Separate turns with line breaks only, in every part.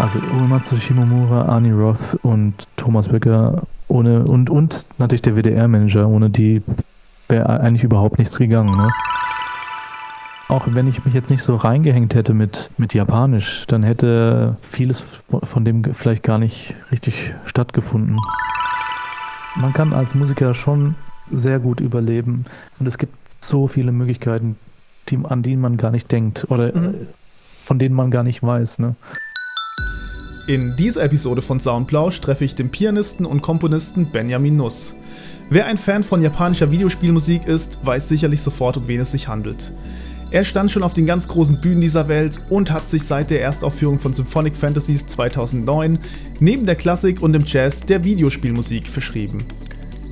Also Uematsu Shimomura, Arnie Roth und Thomas Becker ohne und, und natürlich der WDR-Manager, ohne die wäre eigentlich überhaupt nichts gegangen. Ne? Auch wenn ich mich jetzt nicht so reingehängt hätte mit, mit Japanisch, dann hätte vieles von dem vielleicht gar nicht richtig stattgefunden. Man kann als Musiker schon sehr gut überleben und es gibt so viele Möglichkeiten, die, an die man gar nicht denkt oder mhm. von denen man gar nicht weiß. Ne?
In dieser Episode von Soundplausch treffe ich den Pianisten und Komponisten Benjamin Nuss. Wer ein Fan von japanischer Videospielmusik ist, weiß sicherlich sofort, um wen es sich handelt. Er stand schon auf den ganz großen Bühnen dieser Welt und hat sich seit der Erstaufführung von Symphonic Fantasies 2009 neben der Klassik und dem Jazz der Videospielmusik verschrieben.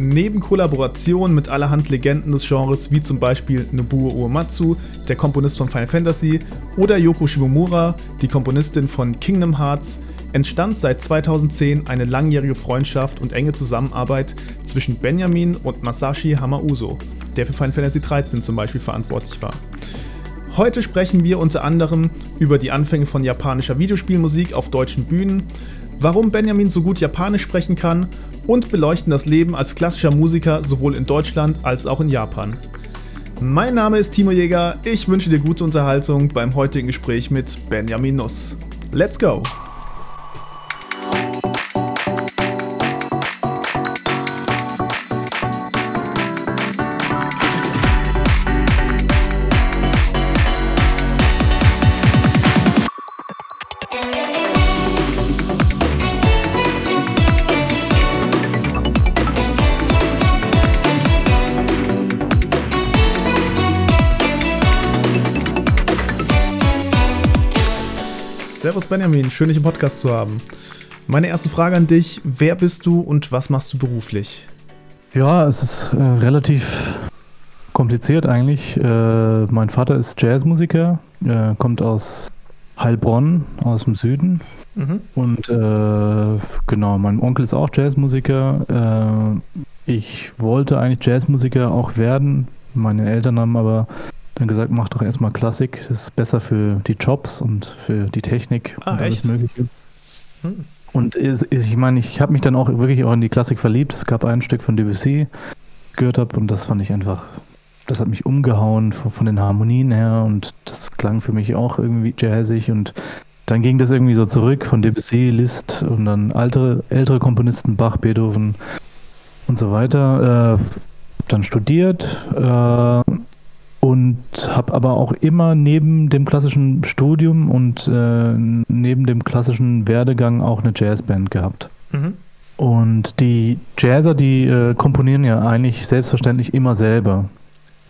Neben Kollaborationen mit allerhand Legenden des Genres, wie zum Beispiel Nobuo Uematsu, der Komponist von Final Fantasy, oder Yoko Shimomura, die Komponistin von Kingdom Hearts, entstand seit 2010 eine langjährige Freundschaft und enge Zusammenarbeit zwischen Benjamin und Masashi Hamauso, der für Final Fantasy XIII zum Beispiel verantwortlich war. Heute sprechen wir unter anderem über die Anfänge von japanischer Videospielmusik auf deutschen Bühnen, warum Benjamin so gut Japanisch sprechen kann und beleuchten das Leben als klassischer Musiker sowohl in Deutschland als auch in Japan. Mein Name ist Timo Jäger, ich wünsche dir gute Unterhaltung beim heutigen Gespräch mit Benjamin Nuss. Let's go! Benjamin, schön dich im Podcast zu haben. Meine erste Frage an dich, wer bist du und was machst du beruflich?
Ja, es ist äh, relativ kompliziert eigentlich. Äh, mein Vater ist Jazzmusiker, äh, kommt aus Heilbronn, aus dem Süden. Mhm. Und äh, genau, mein Onkel ist auch Jazzmusiker. Äh, ich wollte eigentlich Jazzmusiker auch werden. Meine Eltern haben aber dann gesagt, mach doch erstmal Klassik, das ist besser für die Jobs und für die Technik
ah,
und
alles echt?
Mögliche. Hm. Und ich meine, ich habe mich dann auch wirklich auch in die Klassik verliebt. Es gab ein Stück von Debussy, gehört habe und das fand ich einfach, das hat mich umgehauen von, von den Harmonien her und das klang für mich auch irgendwie jazzig und dann ging das irgendwie so zurück von Debussy, Liszt und dann ältere, ältere Komponisten, Bach, Beethoven und so weiter. Äh, dann studiert, äh, und habe aber auch immer neben dem klassischen Studium und äh, neben dem klassischen Werdegang auch eine Jazzband gehabt. Mhm. Und die Jazzer, die äh, komponieren ja eigentlich selbstverständlich immer selber.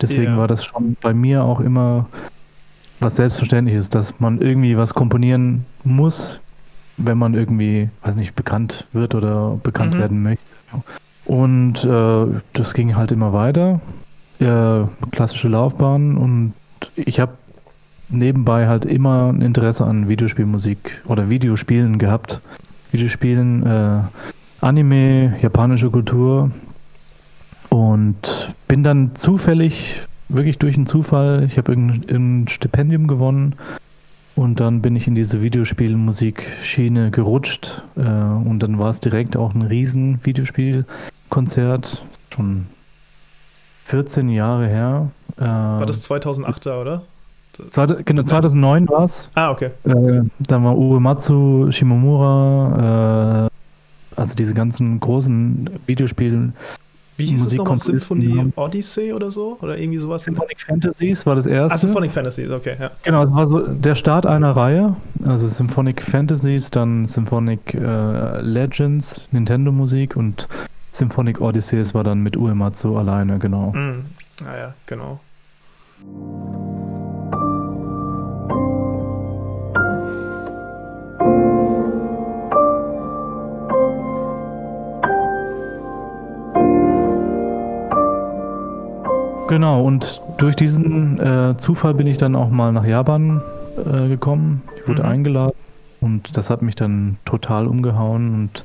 Deswegen yeah. war das schon bei mir auch immer was Selbstverständliches, dass man irgendwie was komponieren muss, wenn man irgendwie, weiß nicht, bekannt wird oder bekannt mhm. werden möchte. Und äh, das ging halt immer weiter äh, klassische Laufbahn und ich habe nebenbei halt immer ein Interesse an Videospielmusik oder Videospielen gehabt. Videospielen, äh, Anime, japanische Kultur und bin dann zufällig, wirklich durch einen Zufall, ich habe irgendein Stipendium gewonnen und dann bin ich in diese Videospielmusik-Schiene gerutscht äh, und dann war es direkt auch ein riesen Videospielkonzert, schon 14 Jahre her.
Äh, war das 2008er, oder?
Zweite, genau, 2009 war es.
Ah, okay.
Äh, dann war Uematsu, Shimomura, äh, also diese ganzen großen Videospiele.
Wie hieß Musik es nochmal? Symphony Odyssey oder so? Oder irgendwie sowas?
Symphonic Fantasies war das erste. Ah,
Symphonic Fantasies, okay, ja.
Genau, es war so der Start einer Reihe. Also Symphonic Fantasies, dann Symphonic äh, Legends, Nintendo-Musik und Symphonic Odysseys war dann mit Uematsu alleine, genau.
Mm. Ah ja, genau.
Genau, und durch diesen äh, Zufall bin ich dann auch mal nach Japan äh, gekommen. Ich wurde mhm. eingeladen und das hat mich dann total umgehauen und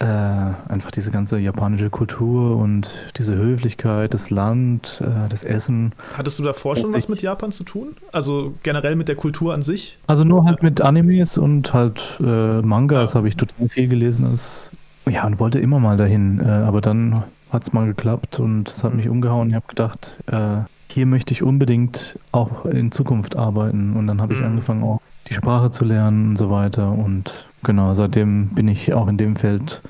äh, einfach diese ganze japanische Kultur und diese Höflichkeit, das Land, äh, das Essen.
Hattest du davor schon was mit Japan zu tun? Also generell mit der Kultur an sich?
Also nur halt mit Animes und halt äh, Mangas ja. habe ich total viel gelesen. Das, ja, und wollte immer mal dahin. Äh, aber dann hat es mal geklappt und es hat mich umgehauen. Ich habe gedacht, äh, hier möchte ich unbedingt auch in Zukunft arbeiten. Und dann habe ich mhm. angefangen auch die Sprache zu lernen und so weiter. Und genau, seitdem bin ich auch in dem Feld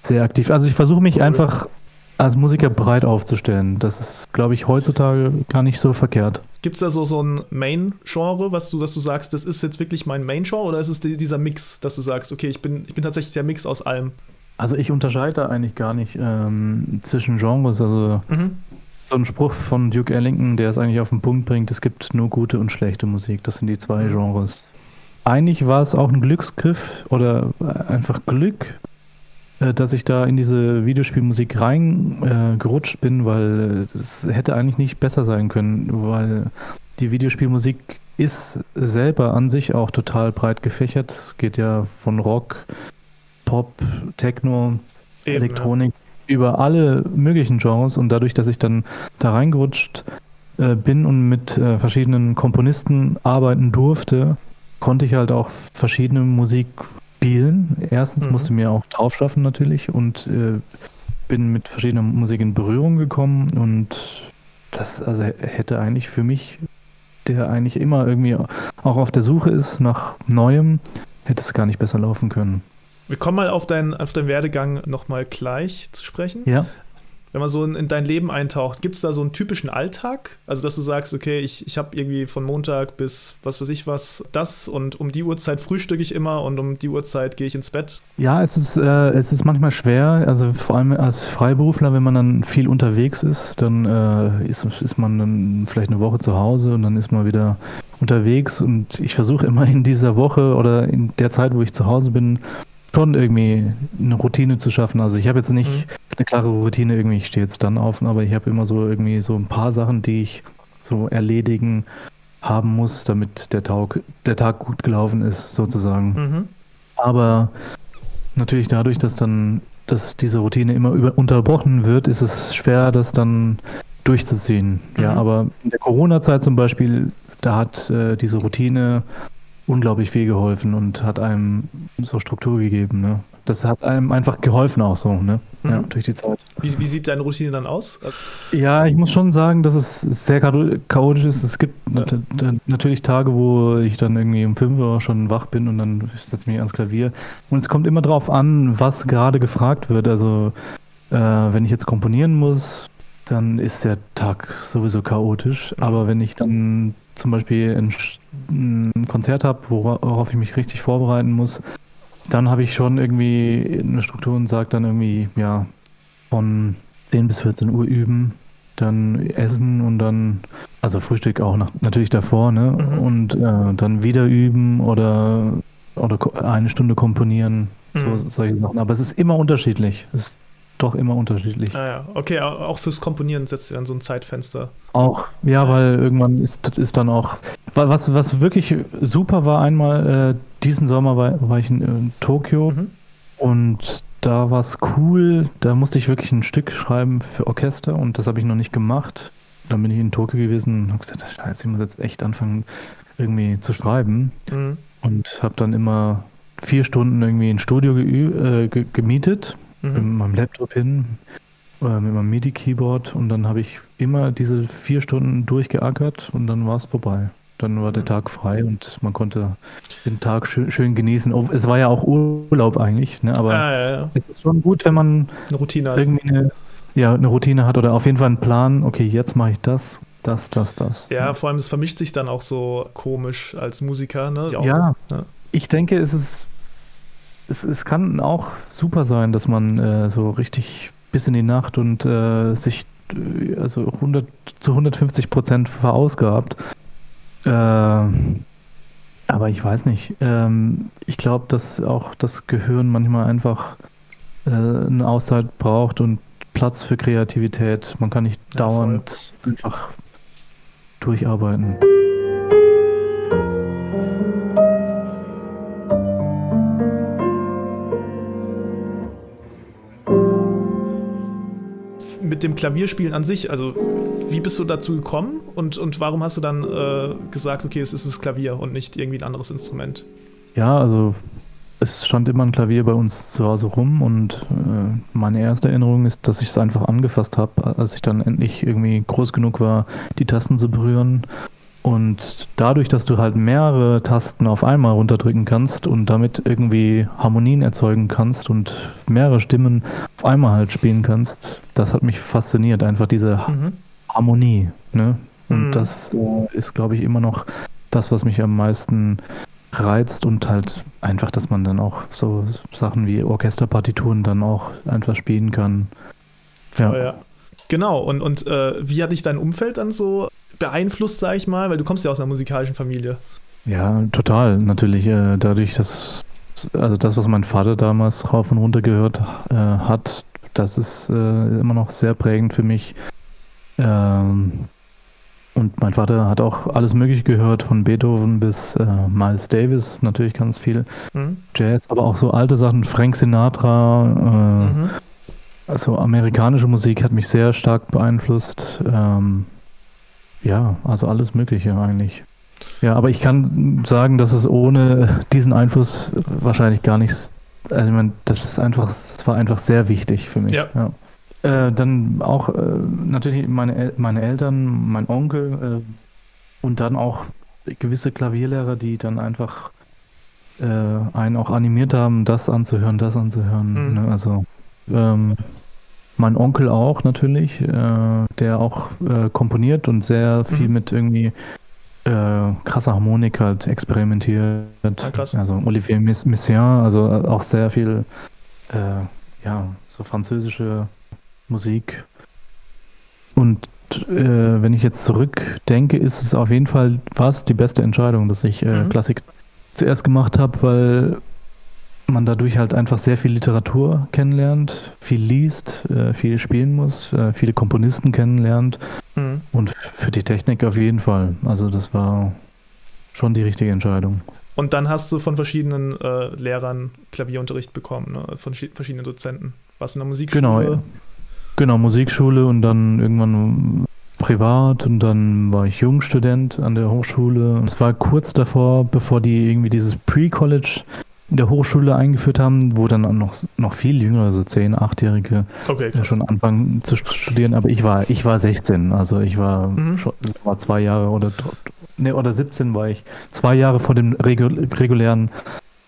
sehr aktiv. Also ich versuche mich einfach als Musiker breit aufzustellen. Das ist, glaube ich, heutzutage gar nicht so verkehrt.
Gibt es da so, so ein Main-Genre, was du, dass du sagst, das ist jetzt wirklich mein Main-Genre oder ist es die, dieser Mix, dass du sagst, okay, ich bin, ich bin tatsächlich der Mix aus allem?
Also ich unterscheide eigentlich gar nicht ähm, zwischen Genres. Also mhm. so ein Spruch von Duke Ellington, der es eigentlich auf den Punkt bringt, es gibt nur gute und schlechte Musik. Das sind die zwei. Genres eigentlich war es auch ein Glücksgriff oder einfach Glück, äh, dass ich da in diese Videospielmusik reingerutscht äh, bin, weil es hätte eigentlich nicht besser sein können, weil die Videospielmusik ist selber an sich auch total breit gefächert. Es geht ja von Rock, Pop, Techno, Eben, Elektronik ja. über alle möglichen Genres und dadurch, dass ich dann da reingerutscht äh, bin und mit äh, verschiedenen Komponisten arbeiten durfte, konnte ich halt auch verschiedene Musik spielen. Erstens mhm. musste mir auch draufschaffen natürlich und äh, bin mit verschiedener Musik in Berührung gekommen und das also hätte eigentlich für mich, der eigentlich immer irgendwie auch auf der Suche ist nach Neuem, hätte es gar nicht besser laufen können.
Wir kommen mal auf, dein, auf deinen Werdegang nochmal gleich zu sprechen.
Ja
wenn man so in, in dein Leben eintaucht, gibt es da so einen typischen Alltag? Also, dass du sagst, okay, ich, ich habe irgendwie von Montag bis was weiß ich was das und um die Uhrzeit frühstücke ich immer und um die Uhrzeit gehe ich ins Bett?
Ja, es ist, äh, es ist manchmal schwer, also vor allem als Freiberufler, wenn man dann viel unterwegs ist, dann äh, ist, ist man dann vielleicht eine Woche zu Hause und dann ist man wieder unterwegs und ich versuche immer in dieser Woche oder in der Zeit, wo ich zu Hause bin, schon irgendwie eine Routine zu schaffen. Also ich habe jetzt nicht mhm. eine klare Routine irgendwie, ich stehe jetzt dann auf, aber ich habe immer so irgendwie so ein paar Sachen, die ich so erledigen haben muss, damit der Tag, der Tag gut gelaufen ist, sozusagen. Mhm. Aber natürlich dadurch, dass dann dass diese Routine immer über, unterbrochen wird, ist es schwer, das dann durchzuziehen. Mhm. Ja, aber in der Corona-Zeit zum Beispiel, da hat äh, diese Routine unglaublich viel geholfen und hat einem so Struktur gegeben. Ne? Das hat einem einfach geholfen auch so, ne? Mhm. Ja, durch die Zeit.
Wie, wie, sieht deine Routine dann aus?
Ja, ich muss schon sagen, dass es sehr chaotisch ist. Es gibt ja. natürlich Tage, wo ich dann irgendwie um 5 Uhr schon wach bin und dann setze ich mich ans Klavier. Und es kommt immer darauf an, was gerade gefragt wird. Also äh, wenn ich jetzt komponieren muss, dann ist der Tag sowieso chaotisch. Aber wenn ich dann zum Beispiel ein, Konzert habe, worauf ich mich richtig vorbereiten muss, dann habe ich schon irgendwie eine Struktur und sage dann irgendwie, ja, von 10 bis 14 Uhr üben, dann essen und dann, also Frühstück auch nach, natürlich davor, ne? Mhm. Und äh, dann wieder üben oder, oder eine Stunde komponieren, mhm. so, solche Sachen. Aber es ist immer unterschiedlich. Es doch immer unterschiedlich.
Ah ja, okay, auch fürs Komponieren setzt ihr dann so ein Zeitfenster.
Auch, ja, ja. weil irgendwann ist, ist dann auch, was, was wirklich super war einmal, äh, diesen Sommer war, war ich in, in Tokio mhm. und da war es cool, da musste ich wirklich ein Stück schreiben für Orchester und das habe ich noch nicht gemacht. Dann bin ich in Tokio gewesen und habe gesagt, scheiße, ich muss jetzt echt anfangen irgendwie zu schreiben mhm. und habe dann immer vier Stunden irgendwie ein Studio äh, gemietet mhm. mit meinem Laptop hin, äh, mit meinem MIDI-Keyboard und dann habe ich immer diese vier Stunden durchgeackert und dann war es vorbei. Dann war der mhm. Tag frei und man konnte den Tag schön, schön genießen. Es war ja auch Urlaub eigentlich, ne? aber ah, ja, ja. es ist schon gut, wenn man
eine Routine
hat. Irgendwie eine, ja, eine Routine hat oder auf jeden Fall einen Plan, okay, jetzt mache ich das, das, das, das.
Ja, vor allem es vermischt sich dann auch so komisch als Musiker. Ne?
Ja, ja, ich denke, es ist es, es kann auch super sein, dass man äh, so richtig bis in die Nacht und äh, sich äh, also 100 zu 150 Prozent verausgabt. Äh, aber ich weiß nicht. Ähm, ich glaube, dass auch das Gehirn manchmal einfach äh, eine Auszeit braucht und Platz für Kreativität. Man kann nicht ja, dauernd voll. einfach durcharbeiten.
Dem Klavierspielen an sich, also wie bist du dazu gekommen und, und warum hast du dann äh, gesagt, okay, es ist das Klavier und nicht irgendwie ein anderes Instrument?
Ja, also es stand immer ein Klavier bei uns zu Hause rum und äh, meine erste Erinnerung ist, dass ich es einfach angefasst habe, als ich dann endlich irgendwie groß genug war, die Tasten zu berühren. Und dadurch, dass du halt mehrere Tasten auf einmal runterdrücken kannst und damit irgendwie Harmonien erzeugen kannst und mehrere Stimmen auf einmal halt spielen kannst, das hat mich fasziniert, einfach diese mhm. Harmonie. Ne? Und mhm. das äh, ist, glaube ich, immer noch das, was mich am meisten reizt und halt einfach, dass man dann auch so Sachen wie Orchesterpartituren dann auch einfach spielen kann.
Ja. Oh, ja. Genau, und, und äh, wie hat dich dein Umfeld dann so beeinflusst, sag ich mal? Weil du kommst ja aus einer musikalischen Familie.
Ja, total, natürlich. Äh, dadurch, dass, also das, was mein Vater damals rauf und runter gehört äh, hat, das ist äh, immer noch sehr prägend für mich. Ähm, und mein Vater hat auch alles Mögliche gehört, von Beethoven bis Miles Davis, natürlich ganz viel mhm. Jazz, aber auch so alte Sachen, Frank Sinatra, mhm. also amerikanische Musik hat mich sehr stark beeinflusst. Ähm, ja, also alles Mögliche eigentlich. Ja, aber ich kann sagen, dass es ohne diesen Einfluss wahrscheinlich gar nichts, also ich meine, das ist einfach, das war einfach sehr wichtig für mich. Ja. ja. Äh, dann auch äh, natürlich meine, meine Eltern, mein Onkel äh, und dann auch gewisse Klavierlehrer, die dann einfach äh, einen auch animiert haben, das anzuhören, das anzuhören. Mhm. Ne? Also ähm, mein Onkel auch natürlich, äh, der auch äh, komponiert und sehr viel mhm. mit irgendwie krasser Harmonik halt experimentiert. Ah, also Olivier Messiaen, also auch sehr viel, ja, so französische Musik. Und äh, wenn ich jetzt zurückdenke, ist es auf jeden Fall fast die beste Entscheidung, dass ich äh, mhm. Klassik zuerst gemacht habe, weil man dadurch halt einfach sehr viel Literatur kennenlernt, viel liest, äh, viel spielen muss, äh, viele Komponisten kennenlernt mhm. und für die Technik auf jeden Fall. Also das war schon die richtige Entscheidung.
Und dann hast du von verschiedenen äh, Lehrern Klavierunterricht bekommen, ne? von verschiedenen Dozenten. Was in der Musikschule?
Genau, ja. Genau, Musikschule und dann irgendwann privat und dann war ich Jungstudent an der Hochschule. Es war kurz davor, bevor die irgendwie dieses Pre-College in der Hochschule eingeführt haben, wo dann noch, noch viel jüngere, so 10-, 8-Jährige okay, schon anfangen zu studieren. Aber ich war, ich war 16, also ich war mhm. schon, das war zwei Jahre oder, nee, oder 17 war ich, zwei Jahre vor dem regulären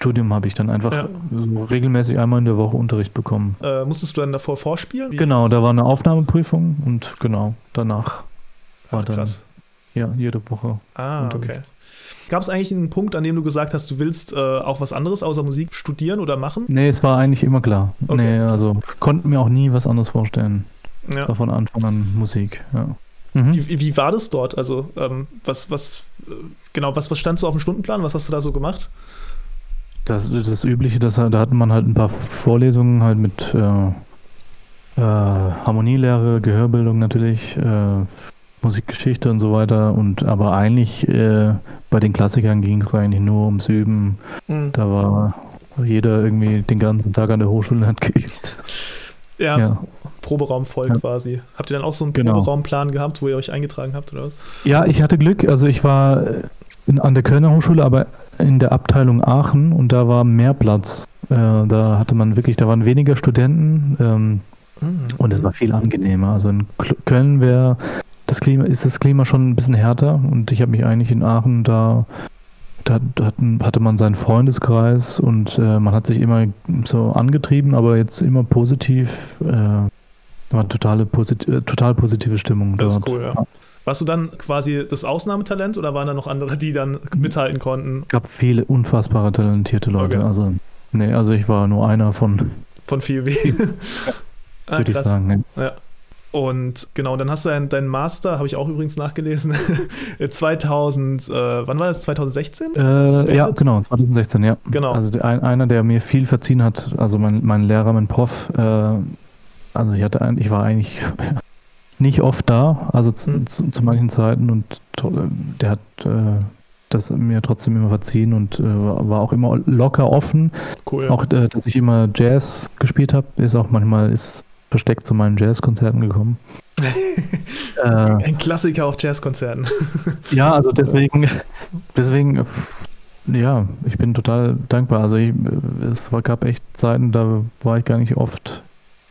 Studium habe ich dann einfach ja. so regelmäßig einmal in der Woche Unterricht bekommen.
Äh, musstest du dann davor vorspielen?
Wie genau, da war eine Aufnahmeprüfung und genau, danach war Ach, dann krass. ja, jede Woche.
Ah, Unterricht. okay. Gab es eigentlich einen Punkt, an dem du gesagt hast, du willst äh, auch was anderes außer Musik studieren oder machen?
Nee, es war eigentlich immer klar. Okay. Nee, also konnten mir auch nie was anderes vorstellen. Ja. Es war von Anfang an Musik, ja.
Mhm. Wie, wie, war das dort? Also, ähm, was, was, äh, genau, was, was stand so auf dem Stundenplan? Was hast du da so gemacht?
Das, das Übliche, das, da hatten man halt ein paar Vorlesungen halt mit äh, äh, Harmonielehre, Gehörbildung natürlich, äh, Musikgeschichte und so weiter. Und aber eigentlich äh, bei den Klassikern ging es eigentlich nur ums Üben. Mhm. Da war jeder irgendwie den ganzen Tag an der Hochschule hat geübt.
Ja, ja. Proberaum voll ja. quasi. Habt ihr dann auch so einen genau. Proberaumplan gehabt, wo ihr euch eingetragen habt oder was?
Ja, ich hatte Glück. Also ich war in, an der Kölner Hochschule, aber in der Abteilung Aachen und da war mehr Platz. Äh, da hatte man wirklich, da waren weniger Studenten ähm, mhm. und es war viel angenehmer. Also in Köln wäre das Klima, ist das Klima schon ein bisschen härter und ich habe mich eigentlich in Aachen da da hatte man seinen Freundeskreis und äh, man hat sich immer so angetrieben, aber jetzt immer positiv. Äh, war totale posit äh, total positive Stimmung
das dort. Ist cool, ja. Warst du dann quasi das Ausnahmetalent oder waren da noch andere, die dann mithalten konnten?
Es gab viele unfassbare talentierte Leute. Okay. Also, nee, also ich war nur einer von.
Von viel wenigen.
ah, Würde ich sagen.
Ja. ja. Und genau, dann hast du deinen, deinen Master, habe ich auch übrigens nachgelesen, 2000, äh, wann war das, 2016?
Äh, ja, genau, 2016, ja. Genau. Also der, einer, der mir viel verziehen hat, also mein, mein Lehrer, mein Prof, äh, also ich hatte, ich war eigentlich nicht oft da, also zu, mhm. zu, zu manchen Zeiten und der hat äh, das mir trotzdem immer verziehen und äh, war auch immer locker offen. Cool. Ja. Auch, äh, dass ich immer Jazz gespielt habe, ist auch manchmal ist versteckt zu meinen Jazzkonzerten gekommen.
äh, Ein Klassiker auf Jazzkonzerten.
ja, also deswegen, deswegen, ja, ich bin total dankbar. Also ich, es war, gab echt Zeiten, da war ich gar nicht oft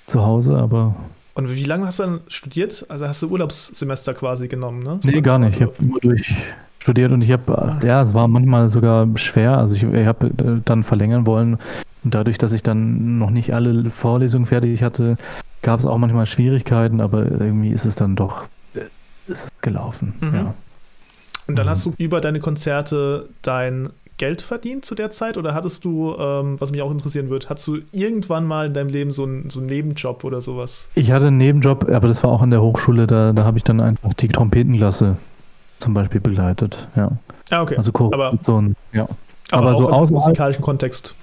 zu Hause, aber.
Und wie lange hast du dann studiert? Also hast du Urlaubssemester quasi genommen, ne?
So nee, gar nicht. Ich habe immer durch studiert und ich habe, ah. ja, es war manchmal sogar schwer. Also ich, ich habe äh, dann verlängern wollen. Und dadurch, dass ich dann noch nicht alle Vorlesungen fertig hatte, gab es auch manchmal Schwierigkeiten, aber irgendwie ist es dann doch äh, ist gelaufen. Mhm. Ja.
Und dann mhm. hast du über deine Konzerte dein Geld verdient zu der Zeit oder hattest du, ähm, was mich auch interessieren wird, hattest du irgendwann mal in deinem Leben so einen, so einen Nebenjob oder sowas?
Ich hatte einen Nebenjob, aber das war auch an der Hochschule, da, da habe ich dann einfach die Trompetenklasse zum Beispiel begleitet, ja.
Ah, okay.
Also Korruption, ja.
Aber, aber so im musikalischen Kontext.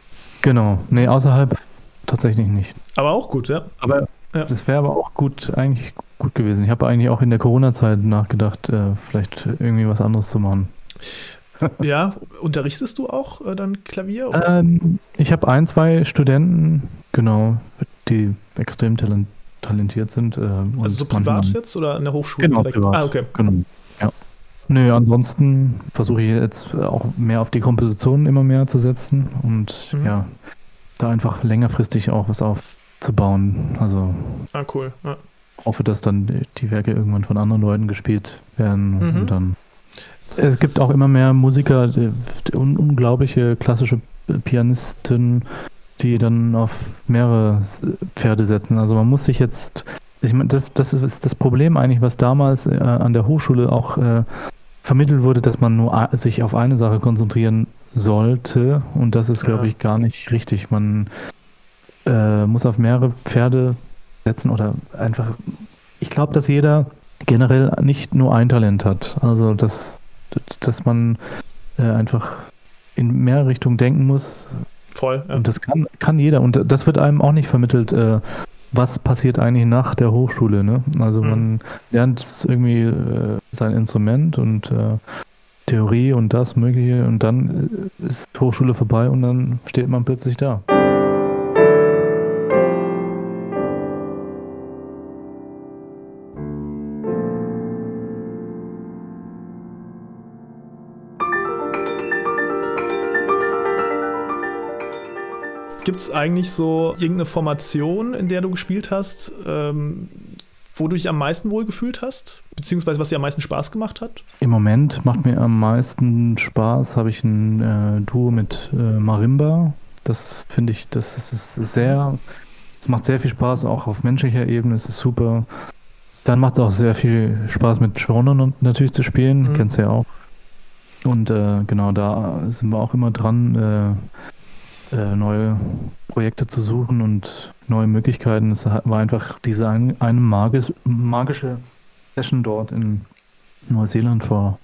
Genau, nee, außerhalb tatsächlich nicht.
Aber auch gut, ja.
Aber ja. das wäre aber auch gut, eigentlich gut gewesen. Ich habe eigentlich auch in der Corona-Zeit nachgedacht, äh, vielleicht irgendwie was anderes zu machen.
ja, unterrichtest du auch äh, dann Klavier?
Ähm, ich habe ein, zwei Studenten, genau, die extrem talent talentiert sind. Äh,
also so privat jetzt oder in der Hochschule?
Genau, direkt? privat. Ah, okay. Genau, ja. Nö, ansonsten versuche ich jetzt auch mehr auf die Komposition immer mehr zu setzen und mhm. ja, da einfach längerfristig auch was aufzubauen. Also
ah, cool. Ja.
hoffe, dass dann die Werke irgendwann von anderen Leuten gespielt werden mhm. und dann es gibt auch immer mehr Musiker, unglaubliche klassische Pianisten, die dann auf mehrere Pferde setzen. Also man muss sich jetzt, ich meine, das, das ist das Problem eigentlich, was damals äh, an der Hochschule auch äh, vermittelt wurde, dass man nur sich auf eine Sache konzentrieren sollte. Und das ist, glaube ich, gar nicht richtig. Man äh, muss auf mehrere Pferde setzen oder einfach. Ich glaube, dass jeder generell nicht nur ein Talent hat. Also, dass, dass man äh, einfach in mehrere Richtungen denken muss.
Voll.
Ja. Und das kann, kann jeder. Und das wird einem auch nicht vermittelt. Was passiert eigentlich nach der Hochschule. Ne? Also mhm. man lernt irgendwie äh, sein Instrument und äh, Theorie und das Mögliche und dann äh, ist Hochschule vorbei und dann steht man plötzlich da.
Gibt es eigentlich so irgendeine Formation, in der du gespielt hast, ähm, wo du dich am meisten wohlgefühlt hast? Beziehungsweise was dir am meisten Spaß gemacht hat?
Im Moment macht mir am meisten Spaß, habe ich ein äh, Duo mit äh, Marimba. Das finde ich, das ist sehr, es macht sehr viel Spaß, auch auf menschlicher Ebene, es ist super. Dann macht es auch sehr viel Spaß mit Shonen natürlich zu spielen, mhm. kennst du ja auch. Und äh, genau, da sind wir auch immer dran, äh, äh, neue Projekte zu suchen und neue Möglichkeiten. Es war einfach diese ein, eine magisch, magische Session dort in Neuseeland vor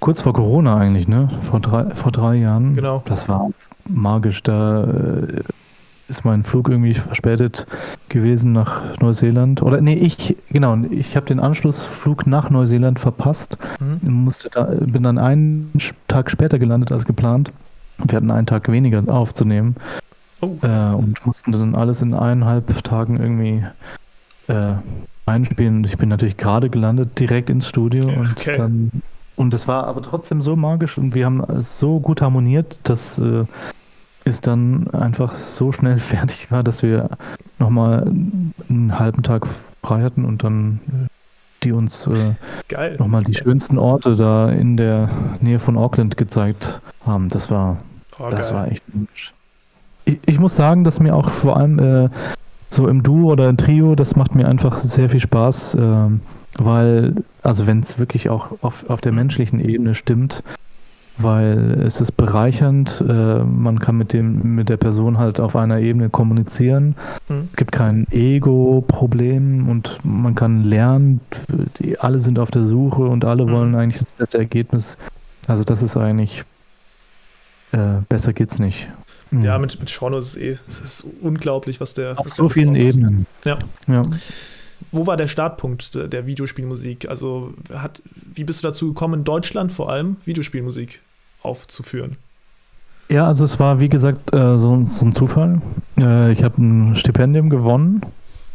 kurz vor Corona eigentlich, ne? Vor drei, vor drei Jahren.
Genau.
Das war magisch. Da äh, ist mein Flug irgendwie verspätet gewesen nach Neuseeland. Oder nee, ich, genau, ich habe den Anschlussflug nach Neuseeland verpasst. Mhm. Musste da, bin dann einen Tag später gelandet als geplant. Wir hatten einen Tag weniger aufzunehmen oh. äh, und mussten dann alles in eineinhalb Tagen irgendwie äh, einspielen. Und ich bin natürlich gerade gelandet, direkt ins Studio okay. und dann und es war aber trotzdem so magisch und wir haben es so gut harmoniert, dass äh, es dann einfach so schnell fertig war, dass wir nochmal einen halben Tag frei hatten und dann die uns äh, nochmal die schönsten Orte da in der Nähe von Auckland gezeigt haben. Das war, oh, das geil. war echt ich, ich, muss sagen, dass mir auch vor allem äh, so im Duo oder im Trio, das macht mir einfach sehr viel Spaß, äh, weil, also wenn es wirklich auch auf, auf der menschlichen Ebene stimmt, weil es ist bereichernd, äh, man kann mit dem mit der Person halt auf einer Ebene kommunizieren. Mhm. Es gibt kein Ego-Problem und man kann lernen. Die, alle sind auf der Suche und alle mhm. wollen eigentlich das beste Ergebnis. Also das ist eigentlich äh, besser geht's nicht.
Ja, mit, mit Sean ist es eh, es ist unglaublich, was der.
Auf so vielen Ebenen.
Ja. ja. Wo war der Startpunkt der, Videospielmusik? Also, hat, wie bist du dazu gekommen, in Deutschland vor allem Videospielmusik aufzuführen?
Ja, also es war wie gesagt äh, so, so, ein Zufall. Äh, ich habe ein Stipendium gewonnen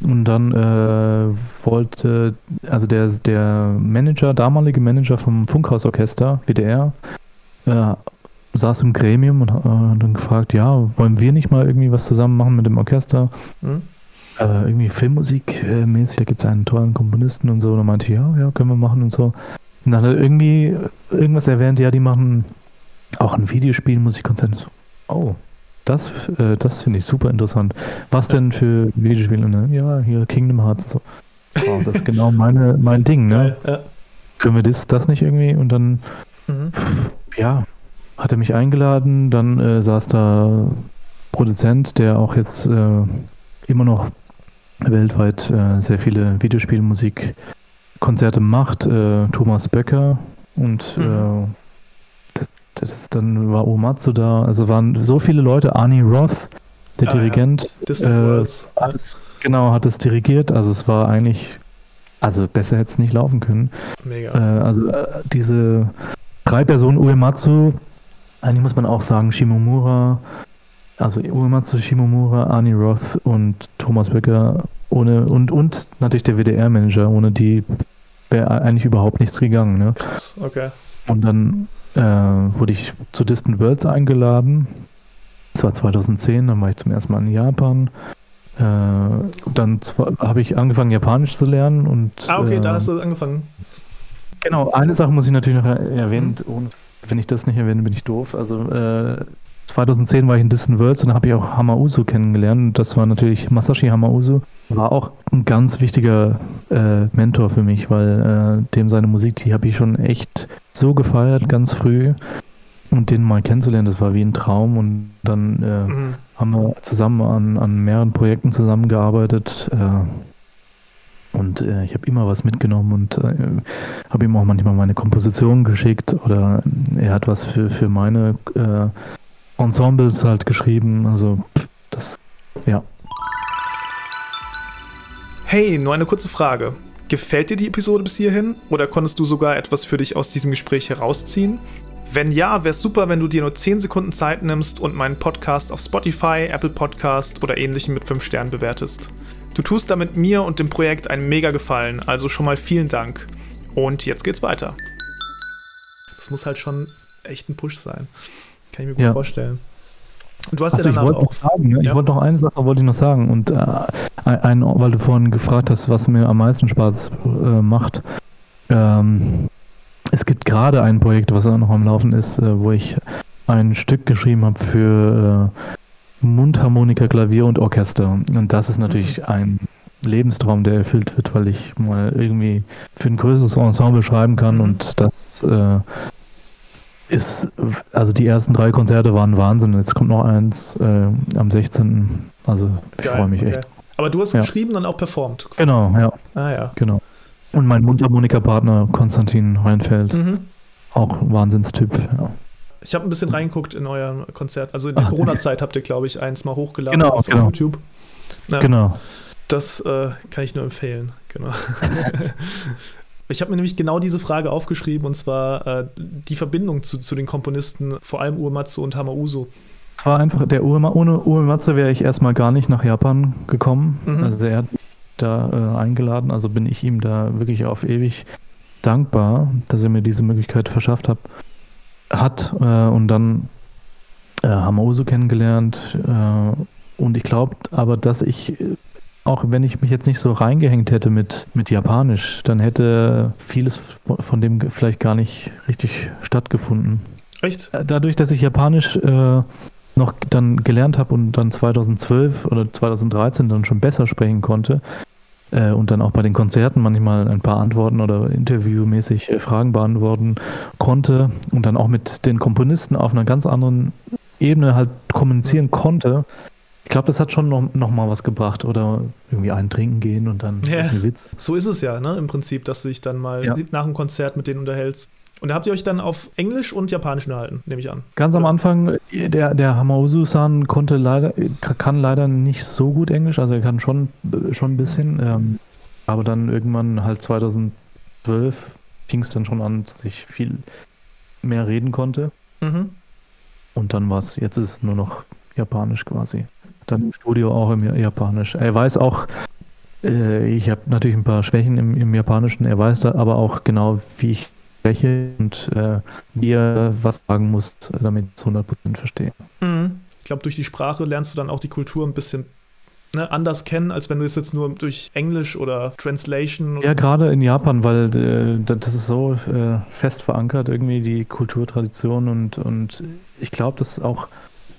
Und dann äh, wollte, also der, der Manager, damalige Manager vom Funkhausorchester, WDR, äh, saß im Gremium und äh, dann gefragt, ja, wollen wir nicht mal irgendwie was zusammen machen mit dem Orchester? Mhm. Äh, irgendwie Filmmusik äh, mäßig, da gibt es einen tollen Komponisten und so. Und dann meinte ich, ja, ja, können wir machen und so. Und dann hat er irgendwie irgendwas erwähnt, ja, die machen auch ein Videospiel, Musikkonzert. So, oh, das, äh, das finde ich super interessant. Was denn für Videospiele? Ne? Ja, hier Kingdom Hearts. So. Wow, das ist genau meine, mein Ding. Ne? Ja. Können wir das, das nicht irgendwie? Und dann, mhm. ja, hat er mich eingeladen. Dann äh, saß da Produzent, der auch jetzt äh, immer noch weltweit äh, sehr viele Videospielmusikkonzerte macht. Äh, Thomas Böcker und mhm. Äh, das, dann war Omatsu da, also waren so viele Leute, Arnie Roth, der ah, Dirigent, ja. äh, hat es, genau, hat es dirigiert, also es war eigentlich, also besser hätte es nicht laufen können. Mega. Äh, also äh, diese drei Personen, Uematsu, eigentlich muss man auch sagen, Shimomura, also Uematsu, Shimomura, Arnie Roth und Thomas Becker ohne und, und natürlich der WDR-Manager, ohne die wäre eigentlich überhaupt nichts gegangen. Ne? Krass, okay. Und dann äh, wurde ich zu Distant Worlds eingeladen. Das war 2010, dann war ich zum ersten Mal in Japan. Äh, dann habe ich angefangen, Japanisch zu lernen. Und,
ah, okay, äh, da hast du angefangen.
Genau, eine Sache muss ich natürlich noch erwähnen. Mhm. wenn ich das nicht erwähne, bin ich doof. Also 2010 äh, war ich in Distant Worlds und habe ich auch Hamauzu kennengelernt. Das war natürlich Masashi Hamauzu. War auch ein ganz wichtiger äh, Mentor für mich, weil äh, dem seine Musik, die habe ich schon echt so gefeiert, ganz früh. Und den mal kennenzulernen, das war wie ein Traum. Und dann äh, mhm. haben wir zusammen an, an mehreren Projekten zusammengearbeitet. Äh, und äh, ich habe immer was mitgenommen und äh, habe ihm auch manchmal meine Komposition geschickt oder er hat was für, für meine Ensembles halt geschrieben. Also das, ja.
Hey, nur eine kurze Frage. Gefällt dir die Episode bis hierhin oder konntest du sogar etwas für dich aus diesem Gespräch herausziehen? Wenn ja, wäre es super, wenn du dir nur 10 Sekunden Zeit nimmst und meinen Podcast auf Spotify, Apple Podcast oder ähnlichem mit 5 Sternen bewertest. Du tust damit mir und dem Projekt einen mega Gefallen, also schon mal vielen Dank. Und jetzt geht's weiter. Das muss halt schon echt ein Push sein. Kann ich mir gut ja. vorstellen.
Und du hast Achso, ja ich wollte noch sagen, ne? ja. ich wollte noch eine Sache wollte ich noch sagen und äh, ein, weil du vorhin gefragt hast, was mir am meisten Spaß äh, macht. Ähm, es gibt gerade ein Projekt, was auch noch am Laufen ist, äh, wo ich ein Stück geschrieben habe für äh, Mundharmonika, Klavier und Orchester. Und das ist natürlich mhm. ein Lebenstraum, der erfüllt wird, weil ich mal irgendwie für ein größeres Ensemble schreiben kann mhm. und das äh, ist, also die ersten drei Konzerte waren Wahnsinn. Jetzt kommt noch eins äh, am 16. Also ich freue mich okay. echt.
Aber du hast ja. geschrieben und auch performt.
Genau, ja. Ah ja. Genau. Und mein Mundharmonika-Partner Konstantin Reinfeld. Mhm. Auch Wahnsinnstyp, ja.
Ich habe ein bisschen reingeguckt in euer Konzert. Also in der Corona-Zeit habt ihr, glaube ich, eins mal hochgeladen genau, auf genau. YouTube.
Ja, genau.
Das äh, kann ich nur empfehlen. Genau. Ich habe mir nämlich genau diese Frage aufgeschrieben und zwar äh, die Verbindung zu, zu den Komponisten, vor allem Uematsu und Hamauso.
Es war einfach, der Uema, ohne Uematsu wäre ich erstmal gar nicht nach Japan gekommen. Mhm. Also er hat mich da äh, eingeladen, also bin ich ihm da wirklich auf ewig dankbar, dass er mir diese Möglichkeit verschafft hat. hat äh, und dann äh, Hamauso kennengelernt äh, und ich glaube aber, dass ich auch wenn ich mich jetzt nicht so reingehängt hätte mit, mit Japanisch, dann hätte vieles von dem vielleicht gar nicht richtig stattgefunden.
Echt?
Äh, dadurch, dass ich Japanisch äh, noch dann gelernt habe und dann 2012 oder 2013 dann schon besser sprechen konnte äh, und dann auch bei den Konzerten manchmal ein paar Antworten oder interviewmäßig äh, Fragen beantworten konnte und dann auch mit den Komponisten auf einer ganz anderen Ebene halt kommunizieren konnte, ich glaube, das hat schon noch, noch mal was gebracht oder irgendwie einen trinken gehen und dann
ja. einen Witz. So ist es ja, ne? Im Prinzip, dass du dich dann mal ja. nach dem Konzert mit denen unterhältst. Und da habt ihr euch dann auf Englisch und Japanisch unterhalten, nehme ich an.
Ganz am Anfang, der, der Hamauzu-san konnte leider, kann leider nicht so gut Englisch, also er kann schon, schon ein bisschen. Ähm, aber dann irgendwann halt 2012 fing es dann schon an, dass ich viel mehr reden konnte. Mhm. Und dann war es, jetzt ist es nur noch Japanisch quasi dann im Studio auch im Japanisch. Er weiß auch, Äh, ich habe natürlich ein paar Schwächen im, im Japanischen. Er weiß da aber auch genau, wie ich spreche und äh, wie er was sagen muss, damit ich es 100% verstehe.
Mhm. Ich glaube, durch die Sprache lernst du dann auch die Kultur ein bisschen ne, anders kennen, als wenn du es jetzt nur durch Englisch oder Translation.
Ja, gerade in Japan, weil äh, das ist so äh, fest verankert, irgendwie die Kulturtradition und, und ich glaube, dass auch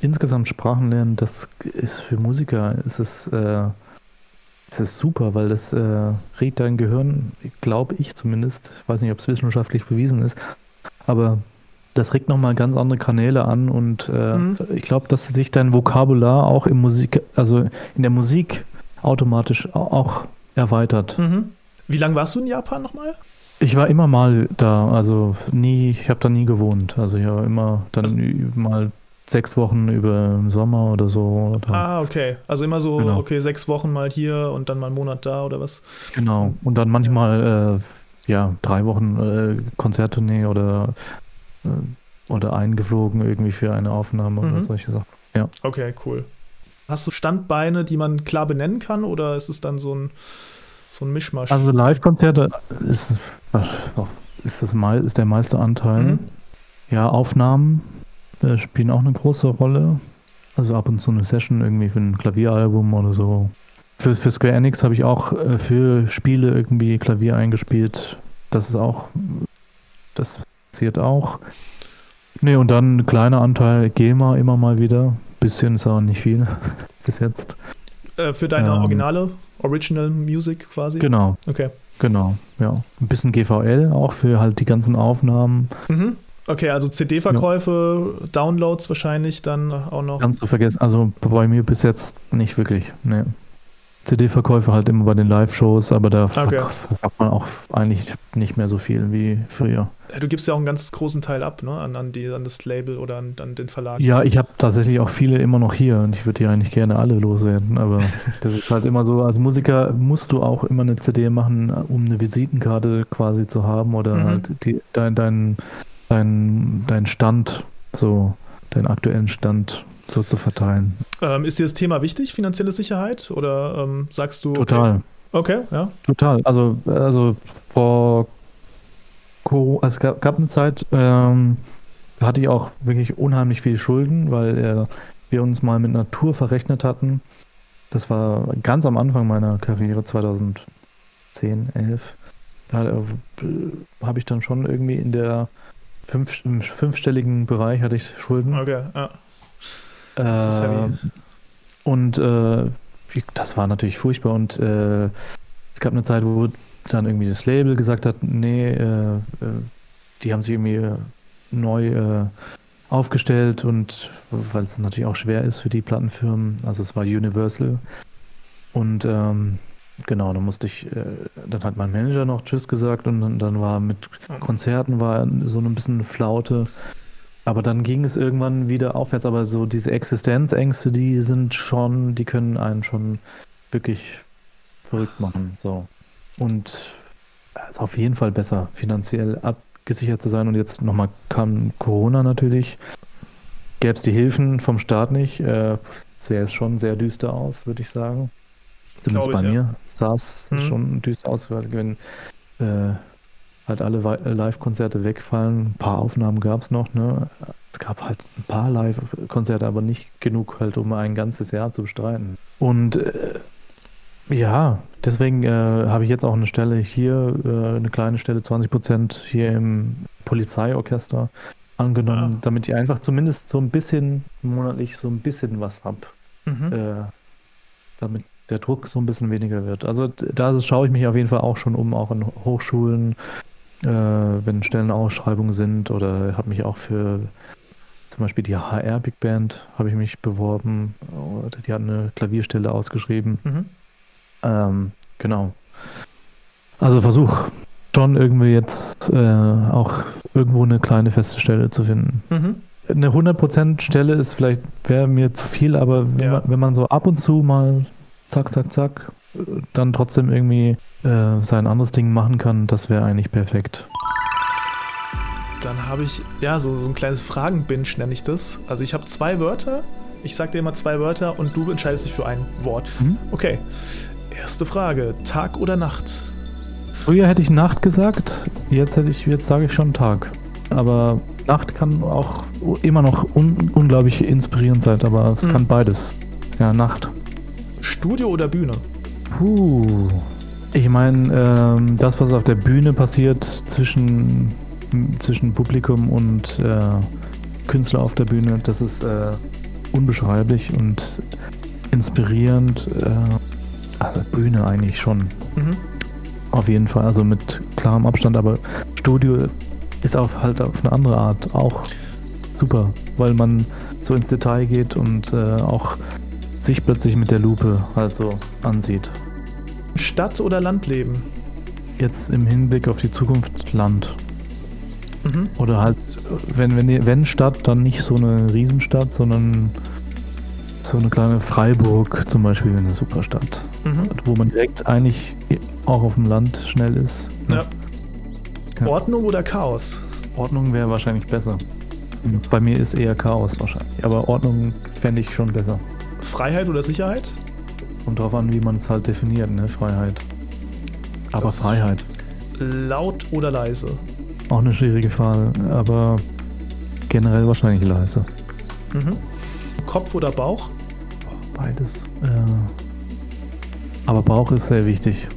insgesamt Sprachen lernen, das ist für Musiker, ist es, äh, ist es super, weil das äh, regt dein Gehirn, glaube ich zumindest, ich weiß nicht, ob es wissenschaftlich bewiesen ist, aber das regt nochmal ganz andere Kanäle an und äh, mhm. ich glaube, dass sich dein Vokabular auch im Musik, also in der Musik automatisch auch erweitert.
Mhm. Wie lange warst du in Japan nochmal?
Ich war immer mal da, also nie, ich habe da nie gewohnt. Also ich war immer dann also, mal sechs Wochen über Sommer oder so. Oder
ah, okay. Also immer so, genau. okay, sechs Wochen mal hier und dann mal einen Monat da oder was?
Genau. Und dann manchmal, äh, ja, drei Wochen äh, Konzerttournee oder äh, oder eingeflogen irgendwie für eine Aufnahme mhm. oder solche Sachen. Ja.
Okay, cool. Hast du Standbeine, die man klar benennen kann oder ist es dann so ein, so ein Mischmasch?
Also Live-Konzerte ist, ist, das, ist der meiste Anteil. Mhm. Ja, Aufnahmen äh, spielen auch eine große Rolle. Also ab und zu eine Session irgendwie für ein Klavieralbum oder so. Für, für Square Enix habe ich auch äh, für Spiele irgendwie Klavier eingespielt. Das ist auch, das passiert auch. Nee, und dann ein kleiner Anteil GEMA immer mal wieder. Bisschen ist auch nicht viel bis jetzt.
Äh, für deine ähm, originale, Original Music quasi?
Genau.
Okay.
Genau, ja. Ein bisschen GVL auch für halt die ganzen Aufnahmen.
Mhm. Okay, also CD-Verkäufe, ja. Downloads wahrscheinlich dann auch noch.
Ganz zu vergessen. Also bei mir bis jetzt nicht wirklich. Nee. CD-Verkäufe halt immer bei den Live-Shows, aber da okay. verkauft man auch eigentlich nicht mehr so viel wie früher.
Du gibst ja auch einen ganz großen Teil ab, ne? An, an, die, an das Label oder an, an den Verlag.
Ja, ich habe tatsächlich auch viele immer noch hier und ich würde die eigentlich gerne alle loswerden, aber das ist halt immer so, als Musiker musst du auch immer eine CD machen, um eine Visitenkarte quasi zu haben oder mhm. halt die, dein, dein, dein, dein Stand, so deinen aktuellen Stand so zu verteilen.
Ähm, ist dir das Thema wichtig, finanzielle Sicherheit? Oder ähm, sagst du.
Total.
Okay. okay, ja.
Total. Also, also vor also es gab, gab eine Zeit, ähm, hatte ich auch wirklich unheimlich viel Schulden, weil äh, wir uns mal mit Natur verrechnet hatten. Das war ganz am Anfang meiner Karriere, 2010, 11. Da äh, habe ich dann schon irgendwie in der fünf, im fünfstelligen Bereich hatte ich Schulden.
Okay, ja.
Äh, und äh, das war natürlich furchtbar und äh, es gab eine Zeit, wo dann irgendwie das Label gesagt hat, nee, äh, äh, die haben sich irgendwie neu äh, aufgestellt und weil es natürlich auch schwer ist für die Plattenfirmen, also es war Universal und ähm, genau, dann musste ich, äh, dann hat mein Manager noch Tschüss gesagt und dann, war mit Konzerten war so ein bisschen Flaute aber dann ging es irgendwann wieder aufwärts. Aber so diese Existenzängste, die sind schon, die können einen schon wirklich verrückt machen. So. Und es ist auf jeden Fall besser, finanziell abgesichert zu sein. Und jetzt nochmal kam Corona natürlich. Gäbe es die Hilfen vom Staat nicht, äh, sähe es schon sehr düster aus, würde ich sagen. Zumindest bei ja. mir sah es mhm. schon düster aus, weil wenn äh, halt alle äh, Live-Konzerte wegfallen. Ein paar Aufnahmen gab es noch, ne? Es gab halt ein paar Live-Konzerte, aber nicht genug halt, um ein ganzes Jahr zu bestreiten. Und äh, ja, deswegen äh, habe ich jetzt auch eine Stelle hier, äh, eine kleine Stelle, 20 Prozent hier im Polizeiorchester angenommen, ja. damit ich einfach zumindest so ein bisschen monatlich so ein bisschen was habe. Mhm. Äh, damit der Druck so ein bisschen weniger wird. Also da schaue ich mich auf jeden Fall auch schon um, auch in Hochschulen, äh, wenn Stellenausschreibungen sind oder habe mich auch für zum Beispiel die HR Big Band habe ich mich beworben. Die hat eine Klavierstelle ausgeschrieben. Mhm. Ähm, genau. Also versuch schon irgendwie jetzt äh, auch irgendwo eine kleine feste Stelle zu finden. Mhm. Eine 100% Stelle ist vielleicht, wäre mir zu viel, aber wenn, ja. man, wenn man so ab und zu mal zack, zack, zack, dann trotzdem irgendwie äh, sein anderes Ding machen kann, das wäre eigentlich perfekt.
Dann habe ich, ja, so, so ein kleines Fragenbinge nenne ich das. Also ich habe zwei Wörter. Ich sage dir immer zwei Wörter und du entscheidest dich für ein Wort. Mhm. Okay. Erste Frage: Tag oder Nacht?
Früher hätte ich Nacht gesagt, jetzt, hätte ich, jetzt sage ich schon Tag. Aber Nacht kann auch immer noch un unglaublich inspirierend sein, aber es hm. kann beides. Ja, Nacht.
Studio oder Bühne?
Puh. Ich meine, ähm, das, was auf der Bühne passiert zwischen, zwischen Publikum und äh, Künstler auf der Bühne, das ist äh, unbeschreiblich und inspirierend. Äh, also Bühne eigentlich schon. Mhm. Auf jeden Fall, also mit klarem Abstand, aber Studio ist auf, halt auf eine andere Art auch super, weil man so ins Detail geht und äh, auch sich plötzlich mit der Lupe halt so ansieht.
Stadt- oder Landleben?
Jetzt im Hinblick auf die Zukunft Land. Mhm. Oder halt, wenn, wenn, wenn Stadt, dann nicht so eine Riesenstadt, sondern so eine kleine Freiburg zum Beispiel, eine Superstadt. Mhm. Wo man direkt eigentlich auch auf dem Land schnell ist.
Ja. ja. Ordnung oder Chaos?
Ordnung wäre wahrscheinlich besser. Bei mir ist eher Chaos wahrscheinlich. Aber Ordnung fände ich schon besser.
Freiheit oder Sicherheit?
Kommt drauf an, wie man es halt definiert, ne? Freiheit. Aber das Freiheit.
Laut oder leise?
Auch eine schwierige Frage, aber generell wahrscheinlich leise.
Mhm. Kopf oder Bauch?
Beides. Äh, aber Bauch ist sehr wichtig.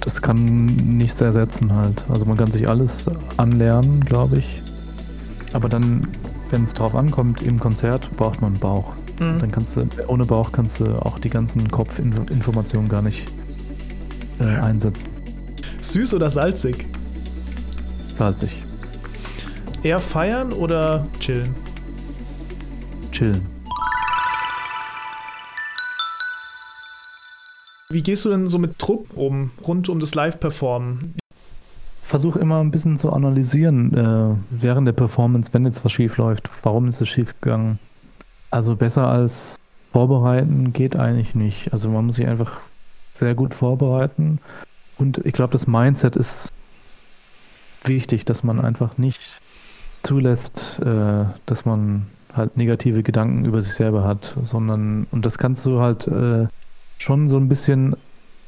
Das kann nichts ersetzen halt. Also man kann sich alles anlernen, glaube ich. Aber dann, wenn es drauf ankommt, im Konzert braucht man Bauch. Mhm. Dann kannst du, ohne Bauch kannst du auch die ganzen Kopfinformationen gar nicht äh, einsetzen.
Süß oder salzig?
Salzig.
Eher feiern oder chillen?
Chillen.
Wie gehst du denn so mit Druck um, rund um das Live-Performen?
Versuche immer ein bisschen zu analysieren äh, während der Performance, wenn jetzt was schief läuft. Warum ist es schief gegangen? Also besser als vorbereiten geht eigentlich nicht. Also man muss sich einfach sehr gut vorbereiten. Und ich glaube, das Mindset ist wichtig, dass man einfach nicht zulässt, äh, dass man halt negative Gedanken über sich selber hat, sondern, und das kannst du halt äh, schon so ein bisschen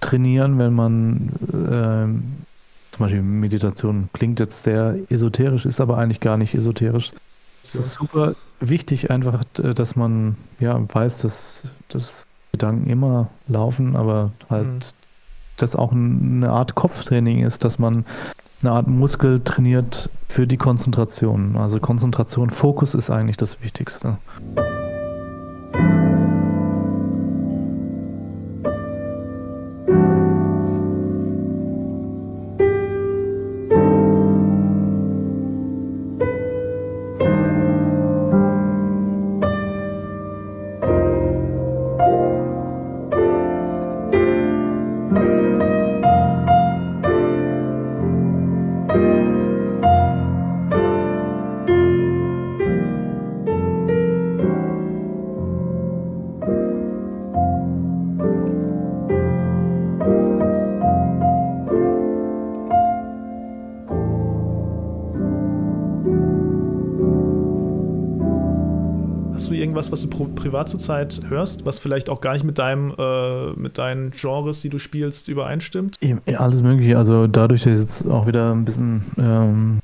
trainieren, wenn man äh, zum Beispiel Meditation klingt jetzt sehr esoterisch, ist aber eigentlich gar nicht esoterisch. Es ist super wichtig einfach, äh, dass man ja weiß, dass, dass Gedanken immer laufen, aber halt, mhm. dass auch eine Art Kopftraining ist, dass man eine Art Muskel trainiert für die Konzentration. Also Konzentration, Fokus ist eigentlich das Wichtigste.
Was du privat zurzeit hörst, was vielleicht auch gar nicht mit deinem, äh, mit deinen Genres, die du spielst, übereinstimmt?
Ja, alles mögliche. Also dadurch, dass ich jetzt auch wieder ein bisschen ähm,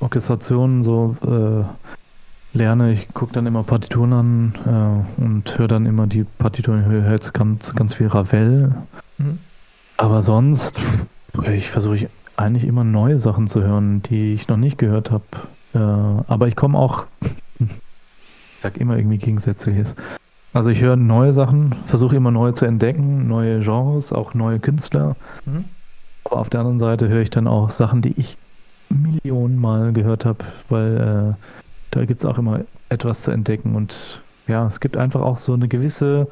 Orchestrationen so äh, lerne, ich gucke dann immer Partituren an äh, und höre dann immer die Partituren, ich höre jetzt ganz, ganz viel Ravel. Mhm. Aber sonst, ich versuche eigentlich immer neue Sachen zu hören, die ich noch nicht gehört habe. Äh, aber ich komme auch sag immer irgendwie Gegensätzliches. Also ich höre neue Sachen, versuche immer neue zu entdecken, neue Genres, auch neue Künstler. Mhm. Aber auf der anderen Seite höre ich dann auch Sachen, die ich Millionen Mal gehört habe, weil äh, da gibt es auch immer etwas zu entdecken. Und ja, es gibt einfach auch so eine gewisse,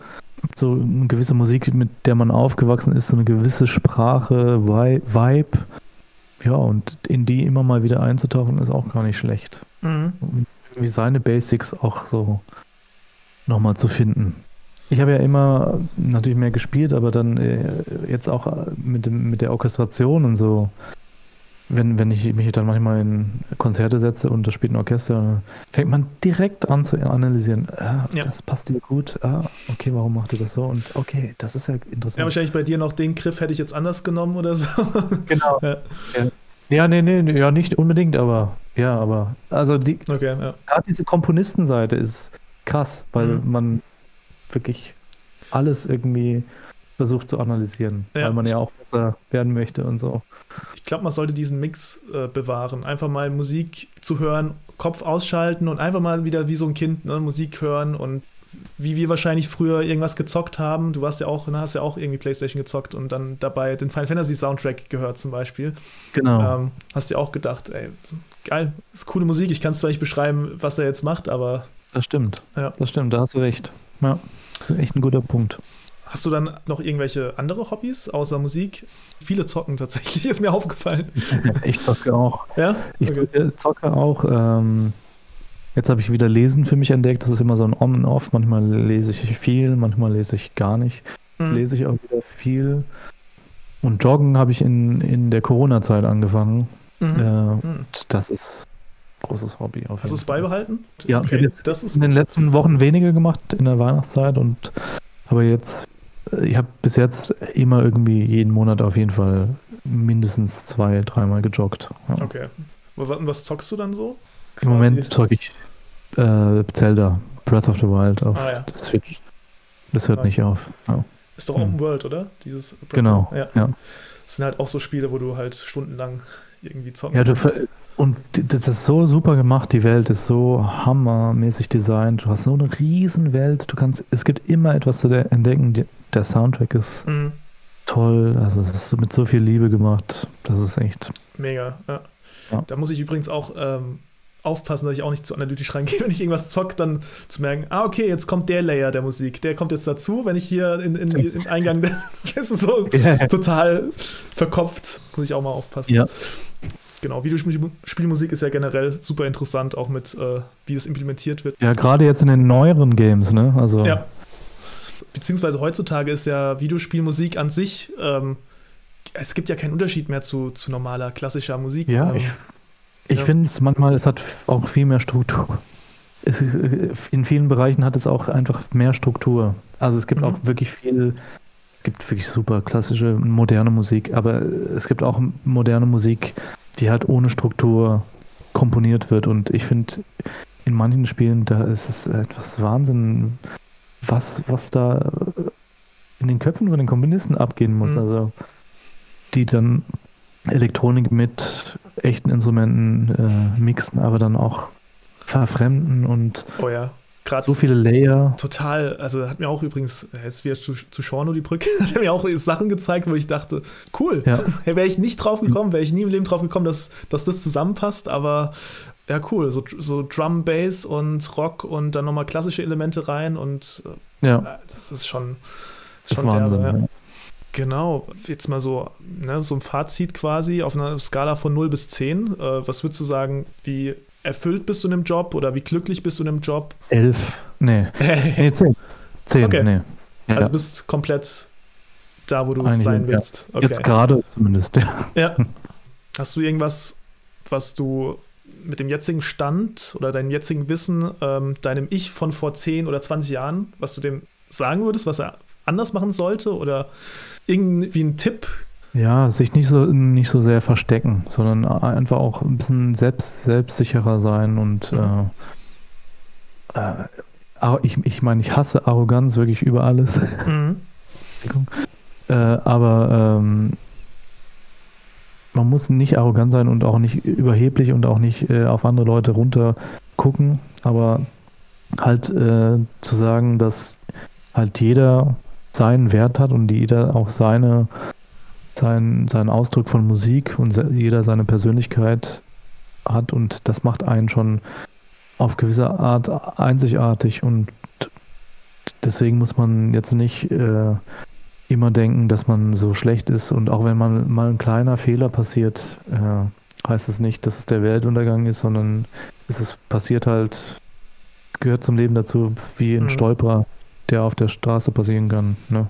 so eine gewisse Musik, mit der man aufgewachsen ist, so eine gewisse Sprache, Vibe. Ja, und in die immer mal wieder einzutauchen, ist auch gar nicht schlecht. Mhm irgendwie seine Basics auch so nochmal zu finden. Ich habe ja immer natürlich mehr gespielt, aber dann äh, jetzt auch mit, dem, mit der Orchestration und so wenn, wenn ich mich dann manchmal in Konzerte setze und da spielt ein Orchester, fängt man direkt an zu analysieren. Ah, ja. Das passt dir gut. Ah, okay, warum macht ihr das so? Und okay, das ist ja interessant. Ja,
wahrscheinlich bei dir noch den Griff hätte ich jetzt anders genommen oder so.
Genau. Ja, ja. ja nee, nee, ja, nicht unbedingt, aber ja, aber also die okay, ja. gerade diese Komponistenseite ist krass, weil mhm. man wirklich alles irgendwie versucht zu analysieren, ja. weil man ja auch besser werden möchte und so.
Ich glaube, man sollte diesen Mix äh, bewahren. Einfach mal Musik zu hören, Kopf ausschalten und einfach mal wieder wie so ein Kind ne, Musik hören und wie wir wahrscheinlich früher irgendwas gezockt haben. Du warst ja auch, ne, hast ja auch irgendwie Playstation gezockt und dann dabei den Final Fantasy Soundtrack gehört zum Beispiel.
Genau.
Ähm, hast dir auch gedacht, ey, geil, ist coole Musik. Ich kann es zwar nicht beschreiben, was er jetzt macht, aber.
Das stimmt. Ja. Das stimmt, da hast du recht. Ja, das ist echt ein guter Punkt.
Hast du dann noch irgendwelche andere Hobbys außer Musik? Viele zocken tatsächlich, ist mir aufgefallen.
ich zocke auch.
Ja?
Ich okay. zocke auch. Ähm, jetzt habe ich wieder Lesen für mich entdeckt. Das ist immer so ein On und Off. Manchmal lese ich viel, manchmal lese ich gar nicht. Jetzt mhm. lese ich auch wieder viel. Und Joggen habe ich in, in der Corona-Zeit angefangen. Mhm. Äh, mhm. Das ist ein großes Hobby.
Hast du es beibehalten?
Ja, okay. ich habe jetzt das ist in den letzten Wochen weniger gemacht in der Weihnachtszeit und aber jetzt ich habe bis jetzt immer irgendwie jeden Monat auf jeden Fall mindestens zwei, dreimal gejoggt.
Ja. Okay. Was zockst du dann so?
Im Moment zocke ich äh, Zelda, Breath of the Wild auf ah, ja. Switch. Das hört okay. nicht auf. Ja.
Ist doch Open hm. World, oder?
Dieses Breath genau. Ja. ja.
Das sind halt auch so Spiele, wo du halt stundenlang irgendwie zocken
Ja, du, und das ist so super gemacht, die Welt ist so hammermäßig designt. Du hast so eine riesen Welt. Du kannst, es gibt immer etwas zu entdecken. Der Soundtrack ist mhm. toll. Also es ist mit so viel Liebe gemacht. Das ist echt.
Mega, ja. ja. Da muss ich übrigens auch ähm, aufpassen, dass ich auch nicht zu analytisch reingehe. Wenn ich irgendwas zock, dann zu merken, ah, okay, jetzt kommt der Layer der Musik. Der kommt jetzt dazu. Wenn ich hier in, in, in Eingang, das ist so yeah. total verkopft. Muss ich auch mal aufpassen.
Ja
genau, Videospielmusik ist ja generell super interessant, auch mit, äh, wie es implementiert wird.
Ja, gerade jetzt in den neueren Games, ne? Also.
Ja. Beziehungsweise heutzutage ist ja Videospielmusik an sich, ähm, es gibt ja keinen Unterschied mehr zu, zu normaler klassischer Musik.
Ja, ähm, ich, ich ja. finde es manchmal, es hat auch viel mehr Struktur. Es, in vielen Bereichen hat es auch einfach mehr Struktur. Also es gibt mhm. auch wirklich viel, es gibt wirklich super klassische, moderne Musik, aber es gibt auch moderne Musik, die halt ohne Struktur komponiert wird. Und ich finde, in manchen Spielen, da ist es etwas Wahnsinn, was, was da in den Köpfen von den Komponisten abgehen muss. Mhm. Also, die dann Elektronik mit echten Instrumenten äh, mixen, aber dann auch verfremden und
oh ja.
Grad so viele Layer.
Total. Also hat mir auch übrigens, jetzt wieder zu, zu Shorno die Brücke, hat mir auch Sachen gezeigt, wo ich dachte, cool. Ja. Wäre ich nicht drauf gekommen, wäre ich nie im Leben drauf gekommen, dass, dass das zusammenpasst, aber ja, cool. So, so Drum, Bass und Rock und dann nochmal klassische Elemente rein und
äh, ja.
das ist schon,
das schon ist Wahnsinn, derbe, ja.
Genau, jetzt mal so, ne, so ein Fazit quasi auf einer Skala von 0 bis 10. Äh, was würdest du sagen, wie erfüllt bist du in dem Job oder wie glücklich bist du in dem Job?
Elf. Nee. nee, zehn. Zehn,
okay.
nee.
Ja. Also bist komplett da, wo du Eigentlich, sein willst.
Ja. Okay. Jetzt gerade zumindest, ja.
ja. Hast du irgendwas, was du mit dem jetzigen Stand oder deinem jetzigen Wissen, ähm, deinem Ich von vor 10 oder 20 Jahren, was du dem sagen würdest, was er anders machen sollte? Oder irgendwie ein Tipp
ja, sich nicht so, nicht so sehr verstecken, sondern einfach auch ein bisschen selbst, selbstsicherer sein und mhm. äh, äh, ich, ich meine, ich hasse Arroganz wirklich über alles. Mhm. äh, aber ähm, man muss nicht arrogant sein und auch nicht überheblich und auch nicht äh, auf andere Leute runter gucken, aber halt äh, zu sagen, dass halt jeder seinen Wert hat und jeder auch seine sein, seinen Ausdruck von Musik und jeder seine Persönlichkeit hat und das macht einen schon auf gewisse Art einzigartig und deswegen muss man jetzt nicht äh, immer denken, dass man so schlecht ist und auch wenn man mal ein kleiner Fehler passiert, äh, heißt es nicht, dass es der Weltuntergang ist, sondern es ist, passiert halt, gehört zum Leben dazu, wie ein mhm. Stolperer, der auf der Straße passieren kann. Ne?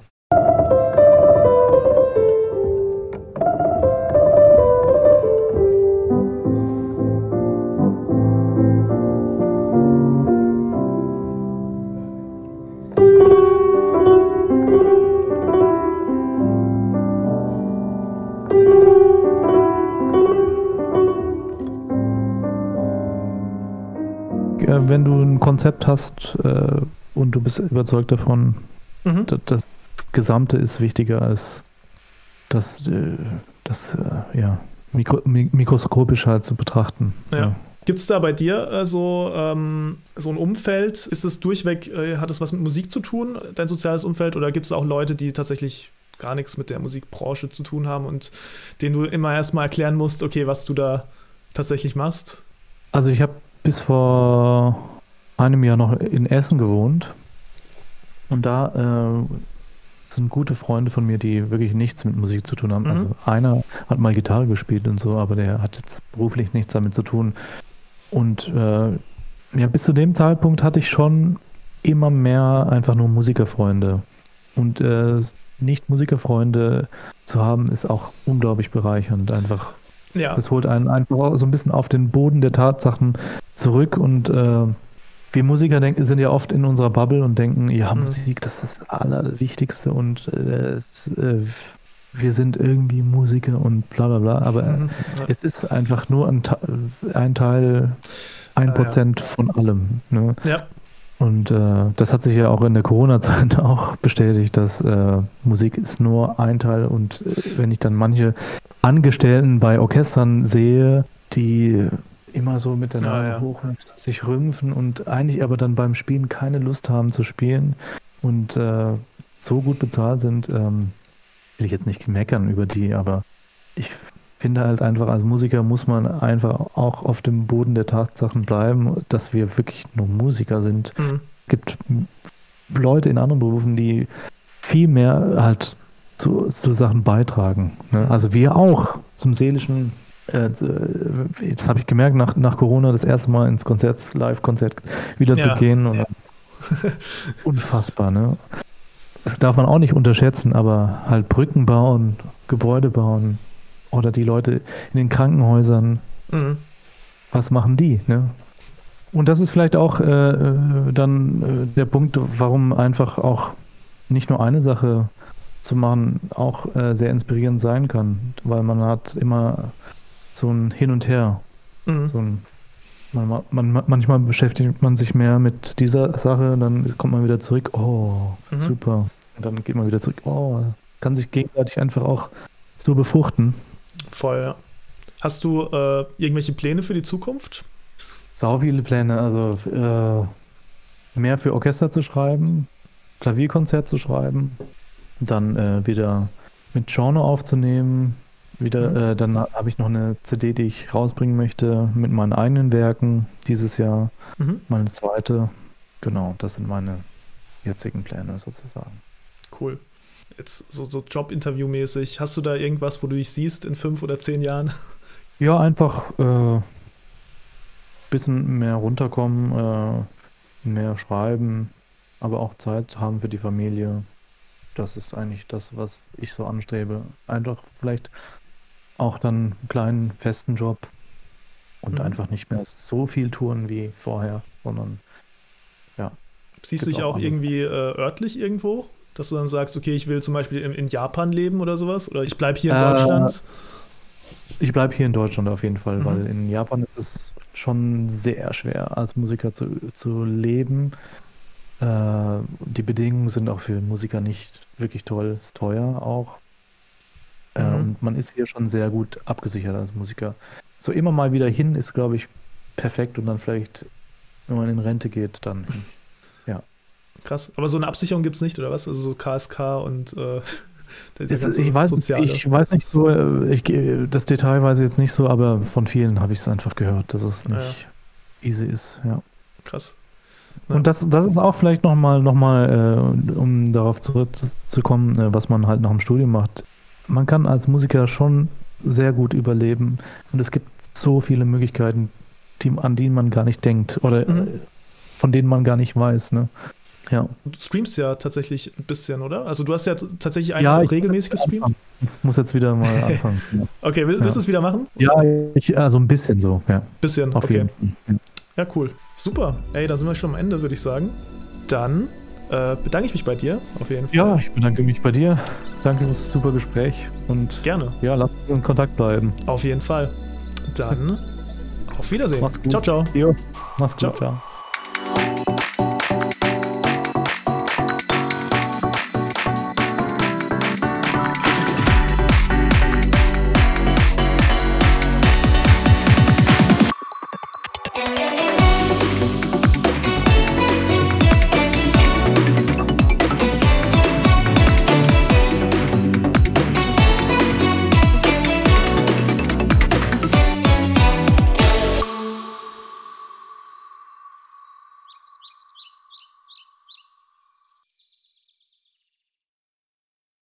Wenn du ein Konzept hast äh, und du bist überzeugt davon, mhm. das, Gesamte ist wichtiger als das, äh, das äh, ja, mikro, mikroskopisch halt zu betrachten.
Ja. ja. Gibt es da bei dir äh, so, ähm, so ein Umfeld? Ist es durchweg, äh, hat es was mit Musik zu tun, dein soziales Umfeld? Oder gibt es auch Leute, die tatsächlich gar nichts mit der Musikbranche zu tun haben und denen du immer erstmal erklären musst, okay, was du da tatsächlich machst?
Also ich habe bis vor einem Jahr noch in Essen gewohnt und da äh, sind gute Freunde von mir, die wirklich nichts mit Musik zu tun haben. Mhm. Also einer hat mal Gitarre gespielt und so, aber der hat jetzt beruflich nichts damit zu tun. Und äh, ja, bis zu dem Zeitpunkt hatte ich schon immer mehr einfach nur Musikerfreunde. Und äh, nicht Musikerfreunde zu haben, ist auch unglaublich bereichernd. Einfach, ja. das holt einen einfach so ein bisschen auf den Boden der Tatsachen zurück und äh, wir Musiker denken, sind ja oft in unserer Bubble und denken, ja, mhm. Musik, das ist das Allerwichtigste und äh, es, äh, wir sind irgendwie Musiker und bla bla bla. Aber mhm. es ist einfach nur ein, ein Teil, ein Prozent ja. von allem. Ne? Ja. Und äh, das hat sich ja auch in der Corona-Zeit auch bestätigt, dass äh, Musik ist nur ein Teil. Und äh, wenn ich dann manche Angestellten bei Orchestern sehe, die immer so mit der Nase ja, ja. hoch und sich rümpfen und eigentlich aber dann beim Spielen keine Lust haben zu spielen und äh, so gut bezahlt sind, ähm, will ich jetzt nicht meckern über die, aber ich finde halt einfach, als Musiker muss man einfach auch auf dem Boden der Tatsachen bleiben, dass wir wirklich nur Musiker sind. Mhm. Es gibt Leute in anderen Berufen, die viel mehr halt zu, zu Sachen beitragen. Ne? Also wir auch zum seelischen äh, jetzt habe ich gemerkt, nach, nach Corona das erste Mal ins Konzert, Live-Konzert wieder ja, zu gehen. Ja. unfassbar, ne? Das darf man auch nicht unterschätzen, aber halt Brücken bauen, Gebäude bauen oder die Leute in den Krankenhäusern, mhm. was machen die, ne? Und das ist vielleicht auch äh, äh dann äh, der Punkt, warum einfach auch nicht nur eine Sache zu machen auch äh, sehr inspirierend sein kann, weil man hat immer so ein Hin und Her. Mhm. So ein, man, man, manchmal beschäftigt man sich mehr mit dieser Sache, dann kommt man wieder zurück, oh, mhm. super. Und dann geht man wieder zurück, oh, kann sich gegenseitig einfach auch so befruchten.
Voll, ja. Hast du äh, irgendwelche Pläne für die Zukunft?
Sau viele Pläne, also äh, mehr für Orchester zu schreiben, Klavierkonzert zu schreiben, dann äh, wieder mit Genre aufzunehmen, wieder, mhm. äh, dann habe ich noch eine CD, die ich rausbringen möchte mit meinen eigenen Werken dieses Jahr. Mhm. Meine zweite. Genau, das sind meine jetzigen Pläne sozusagen.
Cool. Jetzt so, so Job-Interview-mäßig, hast du da irgendwas, wo du dich siehst in fünf oder zehn Jahren?
Ja, einfach ein äh, bisschen mehr runterkommen, äh, mehr schreiben, aber auch Zeit haben für die Familie. Das ist eigentlich das, was ich so anstrebe. Einfach vielleicht auch dann einen kleinen festen Job und mhm. einfach nicht mehr so viel touren wie vorher, sondern ja.
Siehst du dich auch, auch irgendwie äh, örtlich irgendwo? Dass du dann sagst, okay, ich will zum Beispiel in, in Japan leben oder sowas? Oder ich bleibe hier in äh, Deutschland?
Ich bleibe hier in Deutschland auf jeden Fall, mhm. weil in Japan ist es schon sehr schwer, als Musiker zu, zu leben. Äh, die Bedingungen sind auch für Musiker nicht wirklich toll, ist teuer auch. Mhm. Und man ist hier schon sehr gut abgesichert als Musiker. So immer mal wieder hin ist, glaube ich, perfekt und dann vielleicht, wenn man in Rente geht, dann hin.
Krass. Aber so eine Absicherung gibt es nicht, oder was? Also so KSK und äh,
das, ich, weiß, ich weiß nicht so, äh, ich, das Detail weiß ich jetzt nicht so, aber von vielen habe ich es einfach gehört, dass es nicht ja. easy ist, ja.
Krass.
Ja. Und das, das ist auch vielleicht nochmal, noch mal, äh, um darauf zurückzukommen, äh, was man halt nach dem Studium macht man kann als Musiker schon sehr gut überleben und es gibt so viele Möglichkeiten, die, an die man gar nicht denkt oder mhm. Äh, von denen man gar nicht weiß. Ne?
Ja. Du streamst ja tatsächlich ein bisschen, oder? Also du hast ja tatsächlich ein ja, regelmäßig gestreamt.
Ich muss jetzt wieder mal anfangen.
okay, willst ja. du es wieder machen?
Ja, ich, also ein bisschen so, ja.
Bisschen, Auf okay. Jeden Fall. Ja, cool. Super. Ey, da sind wir schon am Ende, würde ich sagen. Dann äh, bedanke ich mich bei dir auf jeden Fall.
Ja, ich bedanke mich bei dir. Danke für das super Gespräch und
gerne.
Ja, lass uns in Kontakt bleiben.
Auf jeden Fall. Dann auf Wiedersehen.
Mach's gut.
Ciao, ciao.
Dio. Mach's gut. ciao. ciao.